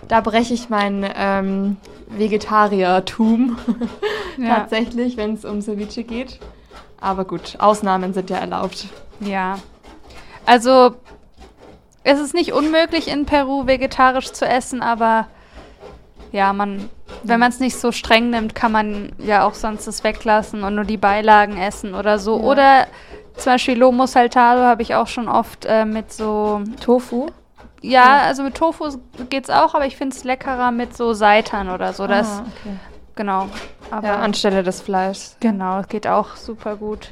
da breche ich mein ähm, Vegetariertum tatsächlich, wenn es um Ceviche geht. Aber gut, Ausnahmen sind ja erlaubt. Ja. Also, es ist nicht unmöglich, in Peru vegetarisch zu essen, aber ja, man, wenn man es nicht so streng nimmt, kann man ja auch sonst es weglassen und nur die Beilagen essen oder so. Ja. Oder zum Beispiel Lomo Saltado habe ich auch schon oft äh, mit so. Tofu? Ja, also mit Tofu geht's auch, aber ich finde es leckerer mit so Seitan oder so. Das, Ah, okay. genau. Aber Ja, anstelle des Fleischs. genau, geht auch super gut.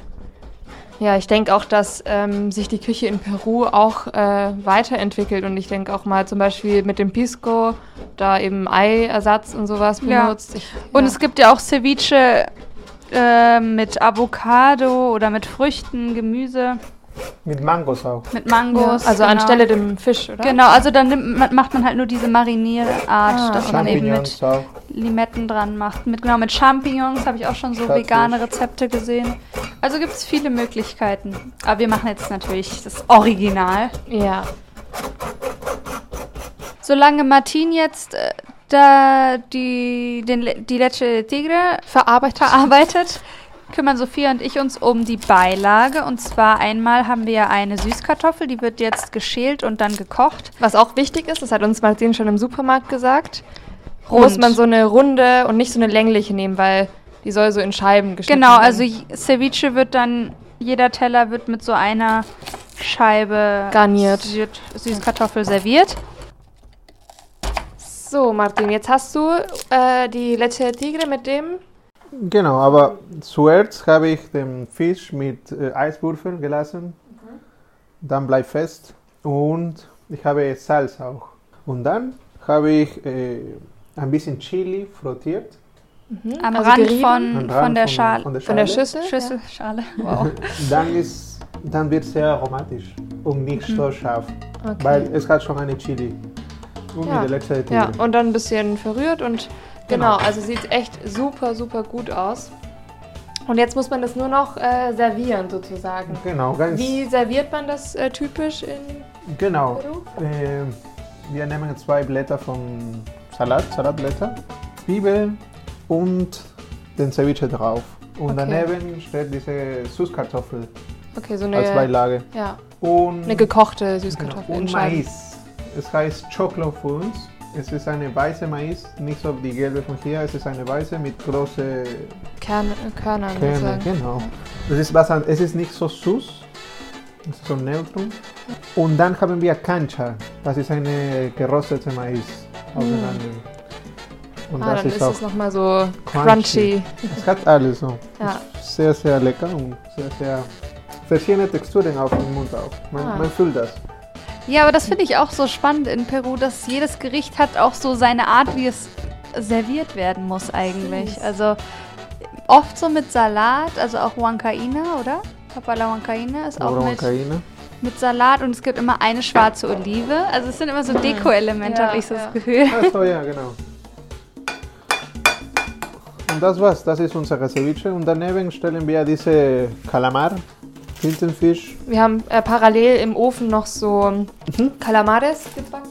Ja, ich denke auch, dass ähm, sich die Küche in Peru auch äh, weiterentwickelt und ich denke auch mal zum Beispiel mit dem Pisco da eben Eiersatz und sowas Ja. benutzt. Ich, Und ja. es gibt ja auch Ceviche äh, mit Avocado oder mit Früchten, Gemüse, Mit Mangos auch. mit ja, Mangos. also genau. anstelle dem Fisch, oder? Genau, also dann nimmt, man- macht man halt nur diese Marinierart, Ah, dass man eben mit auch. Limetten dran macht. Mit, genau, mit Champignons habe ich auch schon so vegane Rezepte gesehen. Also gibt es viele Möglichkeiten. Aber wir machen jetzt natürlich das Original. Ja. Solange Martin jetzt äh, da die, den, die Leche de Tigre Verarbeitet. verarbeitet, kümmern Sophia und ich uns um die Beilage. Und zwar einmal haben wir eine Süßkartoffel, die wird jetzt geschält und dann gekocht. Was auch wichtig ist, das hat uns Martin schon im Supermarkt gesagt, Rund. muss man so eine runde und nicht so eine längliche nehmen, weil die soll so in Scheiben geschnitten Genau, werden. also Ceviche wird dann, jeder Teller wird mit so einer Scheibe Garniert. Sü Süßkartoffel serviert. So, Martin, jetzt hast du äh, die de Tigre mit dem. Genau, aber zuerst habe ich den Fisch mit äh, Eiswürfeln gelassen. Dann bleibt fest. Und ich habe Salz auch. Und dann habe ich äh, ein bisschen Chili frottiert. Am Also Rand von, am von, Rand der Schale. Von der, Von der Schale. Schüssel? Schüssel, Schale. Wow. Dann, ist, dann wird es sehr aromatisch und nicht so scharf. Okay. Weil es hat schon eine Chili. Und Ja. mit der. Ja, und dann ein bisschen verrührt und genau, Genau. also sieht echt super, super gut aus. Und jetzt muss man das nur noch äh, servieren sozusagen. Genau, ganz Wie serviert man das äh, typisch in genau. Peru? Äh, wir nehmen zwei Blätter von Salat, Salatblätter, Zwiebeln und den Ceviche drauf. Und Okay. daneben steht diese Süßkartoffel Okay, so als eine, Beilage. ja, Und, eine gekochte genau, Süßkartoffel in und. Mais. Es heißt Choclo für uns. Es ist eine weiße Mais, nicht so die gelbe von hier. Es ist eine weiße mit großen Kerne, Körnern. Sozusagen. Genau. Es ist, was, es ist nicht so süß, es ist so neutrum. Und dann haben wir Cancha. Das ist eine geröstete Mais. Auseinander. Und Ah, das dann ist auch es nochmal so crunchy. crunchy. Es hat alles so. Ja. Sehr, sehr lecker und sehr, sehr verschiedene Texturen auf dem Mund auch. Man, Ah. man fühlt das. Ja, aber das finde ich auch so spannend in Peru, dass jedes Gericht hat auch so seine Art, wie es serviert werden muss eigentlich. Also oft so mit Salat, also auch Huancaina, oder? Papala Huancaina ist auch Oder mit. Mit Salat und es gibt immer eine schwarze Olive. Also es sind immer so Deko-Elemente, Ja, habe ich so ja. das Gefühl. Achso, ja, genau. Und das war's, das ist unser Ceviche. Und daneben stellen wir diese Kalamar, Tintenfisch. Wir haben äh, parallel im Ofen noch so Calamares gebacken.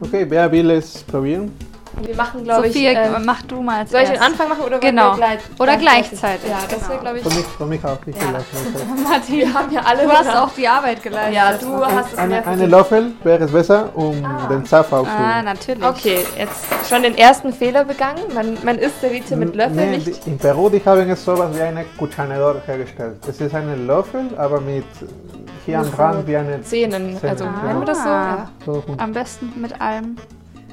Okay, wer will es probieren? Und wir machen, glaube ich. Sophia, äh, mach du mal soll ich den. Anfang machen oder Genau. wir gleich, Oder gleichzeitig, Ja, das wäre, genau. glaube ich. Für mich, für mich auch. Ich will Ja. nicht. Martin, Wir haben ja alle du hast auch die Arbeit geleistet. Ja, du hast es Eine, mehr eine Löffel wäre es besser, um den Saft Ah, aufzunehmen. natürlich. Okay, jetzt schon den ersten Fehler begangen. Man, man isst Ceviche mit Löffel Nee, nicht. die- in Peru die haben es sowas wie eine Cuchanedor hergestellt. Es ist ein Löffel, aber mit hier am Rand wie eine Zähnen. Zähne, Also ja. nennen wir das so? Ah. Ja. So, und Am besten mit allem.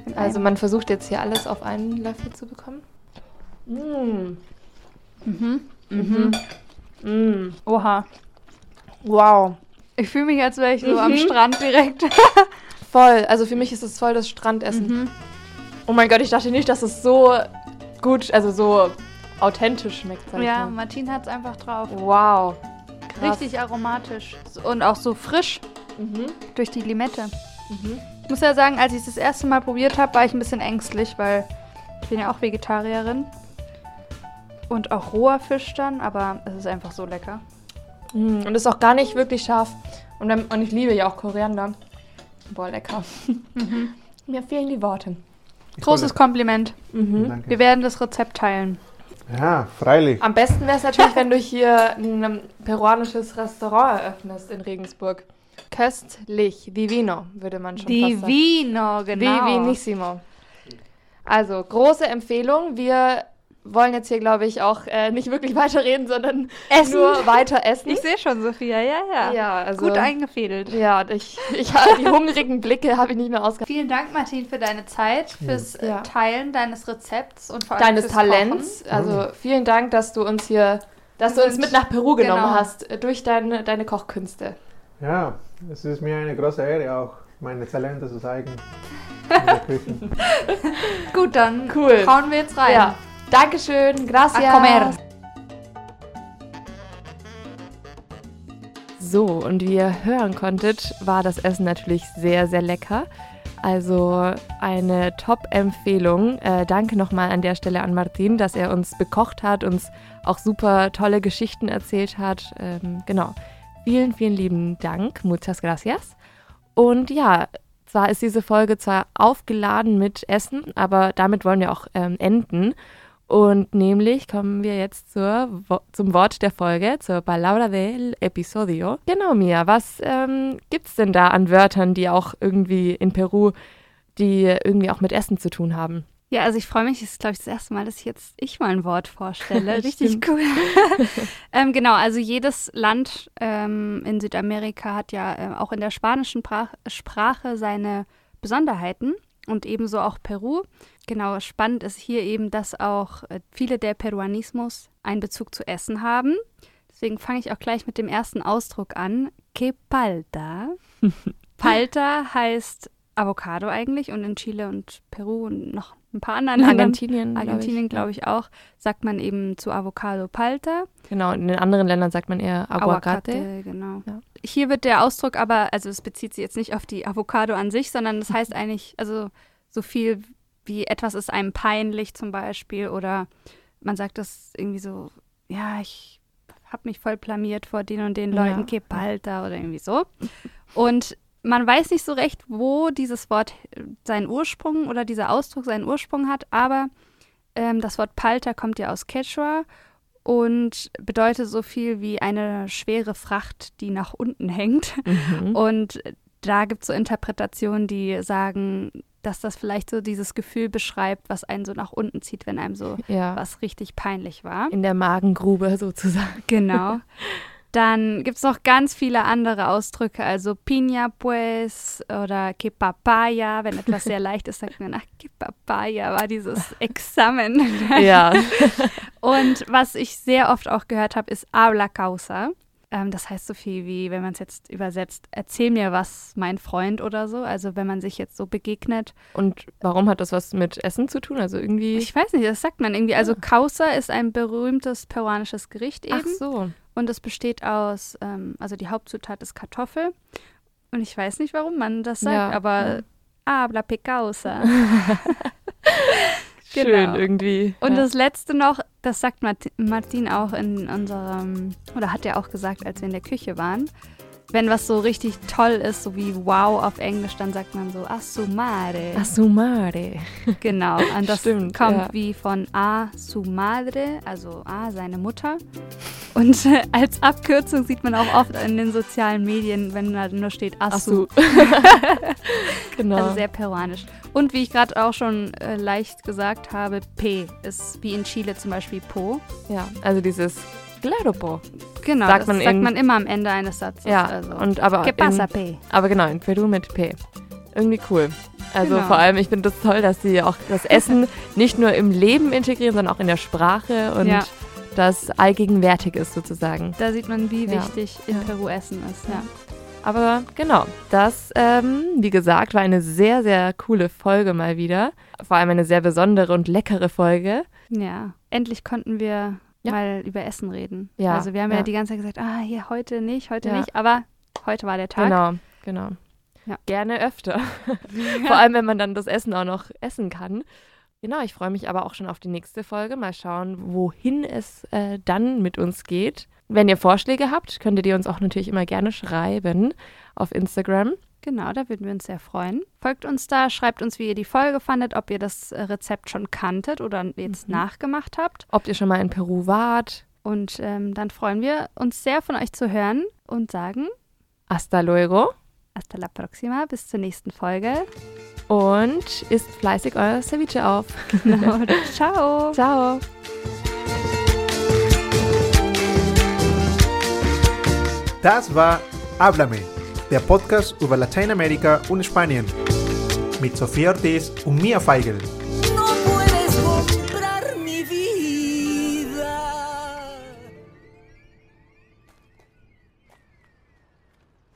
In Also man versucht jetzt hier alles auf einen Löffel zu bekommen. Mm. Mhm. Mm. Oha. Wow. Ich fühle mich, als wäre ich so Mhm. am Strand direkt. Voll. Also für mich ist es voll das Strandessen. Mhm. Oh mein Gott, ich dachte nicht, dass es so gut, also so authentisch schmeckt. Ja, mal. Martin hat es einfach drauf. Wow. Krass. Richtig aromatisch. Und auch so frisch Mhm. durch die Limette. Mhm. Ich muss ja sagen, als ich es das erste Mal probiert habe, war ich ein bisschen ängstlich, weil ich bin ja auch Vegetarierin. Und auch roher Fisch dann, aber es ist einfach so lecker. Mm, Und ist auch gar nicht wirklich scharf. Und, dann, und ich liebe ja auch Koriander. Boah, lecker. Mir fehlen die Worte. ich Großes Kompliment. Mhm. Danke. Wir werden das Rezept teilen. Ja, freilich. Am besten wäre es natürlich, wenn du hier ein peruanisches Restaurant eröffnest in Regensburg. Köstlich, divino, würde man schon fast sagen. Divino, genau. Divinissimo. Also, große Empfehlung. Wir wollen jetzt hier, glaube ich, auch äh, nicht wirklich weiterreden, sondern Essen. nur weiter essen. Ich sehe schon, Sophia, ja, ja. ja, also, Gut eingefädelt. Ja, ich, ich, die hungrigen Blicke habe ich nicht mehr ausgehalten. Vielen Dank, Martin, für deine Zeit, fürs äh, Ja. Teilen deines Rezepts und vor allem Deines fürs Talents. Kochen. Also, vielen Dank, dass du uns hier dass du uns mit nach Peru genommen genau. hast äh, durch deine, deine Kochkünste. Ja, es ist mir eine große Ehre, auch meine Talente zu zeigen in der Küche. Gut, dann Cool. hauen wir jetzt rein. Ja. Dankeschön, gracias. A comer. So, und wie ihr hören konntet, war das Essen natürlich sehr, sehr lecker. Also eine Top-Empfehlung. Äh, danke nochmal an der Stelle an Martin, dass er uns bekocht hat, uns auch super tolle Geschichten erzählt hat. Ähm, genau. Vielen, vielen lieben Dank. Muchas gracias. Und ja, zwar ist diese Folge zwar aufgeladen mit Essen, aber damit wollen wir auch ähm, enden. Und nämlich kommen wir jetzt zur, Wo- zum Wort der Folge, zur Palabra del Episodio. Genau, Mia, was ähm, gibt's denn da an Wörtern, die auch irgendwie in Peru, die irgendwie auch mit Essen zu tun haben? Ja, also ich freue mich, es ist glaube ich das erste Mal, dass ich jetzt ich mal ein Wort vorstelle. Richtig cool. ähm, genau, also jedes Land ähm, in Südamerika hat ja äh, auch in der spanischen Sprach Sprache seine Besonderheiten und ebenso auch Peru. Genau, spannend ist hier eben, dass auch äh, viele der Peruanismus einen Bezug zu Essen haben. Deswegen fange ich auch gleich mit dem ersten Ausdruck an. Que palta. Palta heißt Avocado eigentlich und in Chile und Peru und noch ein paar anderen Ländern, Argentinien, glaub Argentinien ich. glaube ich auch, sagt man eben zu Avocado Palta. Genau, in den anderen Ländern sagt man eher Aguacate. genau. Ja. Hier wird der Ausdruck aber, also es bezieht sich jetzt nicht auf die Avocado an sich, sondern das heißt eigentlich, also so viel wie etwas ist einem peinlich zum Beispiel oder man sagt das irgendwie so, ja, ich habe mich voll blamiert vor den und den Ja. Leuten, que palta oder irgendwie so. Und man weiß nicht so recht, wo dieses Wort äh, seinen Ursprung oder dieser Ausdruck seinen Ursprung hat, aber ähm, das Wort Palta kommt ja aus Quechua und bedeutet so viel wie eine schwere Fracht, die nach unten hängt. Mhm. Und da gibt es so Interpretationen, die sagen, dass das vielleicht so dieses Gefühl beschreibt, was einen so nach unten zieht, wenn einem so Ja, was richtig peinlich war. in der Magengrube sozusagen. Genau. Dann gibt es noch ganz viele andere Ausdrücke, also Piña pues oder que papaya. Wenn etwas sehr leicht ist, sagt man, ach, que papaya war dieses Examen. ja. Und was ich sehr oft auch gehört habe, ist habla causa. Ähm, das heißt so viel wie, wenn man es jetzt übersetzt, erzähl mir was, mein Freund oder so. Also wenn man sich jetzt so begegnet. Und warum hat das was mit Essen zu tun? Also irgendwie. Ich weiß nicht, das sagt man irgendwie. Also causa ist ein berühmtes peruanisches Gericht eben. Ach so. Und es besteht aus, ähm, also die Hauptzutat ist Kartoffel. Und ich weiß nicht, warum man das sagt, Ja, aber ja. habla pecausa. Schön Genau. irgendwie. Und ja. das letzte noch, das sagt Marti- Martin auch in unserem, oder hat er auch gesagt, als wir in der Küche waren. Wenn was so richtig toll ist, so wie wow auf Englisch, dann sagt man so assumare. Assumare. Genau, und das Stimmt, kommt ja. wie von a su madre, also a seine Mutter. Und äh, als Abkürzung sieht man auch oft in den sozialen Medien, wenn da nur steht asu. Genau. Also sehr peruanisch. Und wie ich gerade auch schon äh, leicht gesagt habe, P ist wie in Chile zum Beispiel Po. ja, also dieses Claro po. Genau, Sagt das man sagt in- man immer am Ende eines Satzes. Ja, also. und aber ¿Qué pasa, in, P? aber genau, in Peru mit P. Irgendwie cool. Also Genau. vor allem, ich finde das toll, dass sie auch das Essen nicht nur im Leben integrieren, sondern auch in der Sprache und Ja. das allgegenwärtig ist sozusagen. Da sieht man, wie Ja. wichtig in Ja. Peru Essen ist. Ja. Aber genau, das, ähm, wie gesagt, war eine sehr, sehr coole Folge mal wieder. Vor allem eine sehr besondere und leckere Folge. ja. Endlich konnten wir Ja. mal über Essen reden. Ja, Also wir haben ja. ja. die ganze Zeit gesagt, ah, hier heute nicht, heute nicht, aber heute war der Tag. Genau, genau. Gerne öfter. Vor allem, wenn man dann das Essen auch noch essen kann. Genau, ich freue mich aber auch schon auf die nächste Folge. Mal schauen, wohin es äh, dann mit uns geht. Wenn ihr Vorschläge habt, könntet ihr uns auch natürlich immer gerne schreiben auf Instagram. Genau, da würden wir uns sehr freuen. Folgt uns da, schreibt uns, wie ihr die Folge fandet, ob ihr das äh, Rezept schon kanntet oder jetzt Mhm. nachgemacht habt. Ob ihr schon mal in Peru wart. Und ähm, dann freuen wir uns sehr von euch zu hören und sagen Hasta luego. hasta la próxima, bis zur nächsten Folge. Und isst fleißig euer Ceviche auf. Genau. Ciao. Ciao. Das war Háblame, der Podcast über Lateinamerika und Spanien. Mit Sophia Ortiz und Mia Feigl.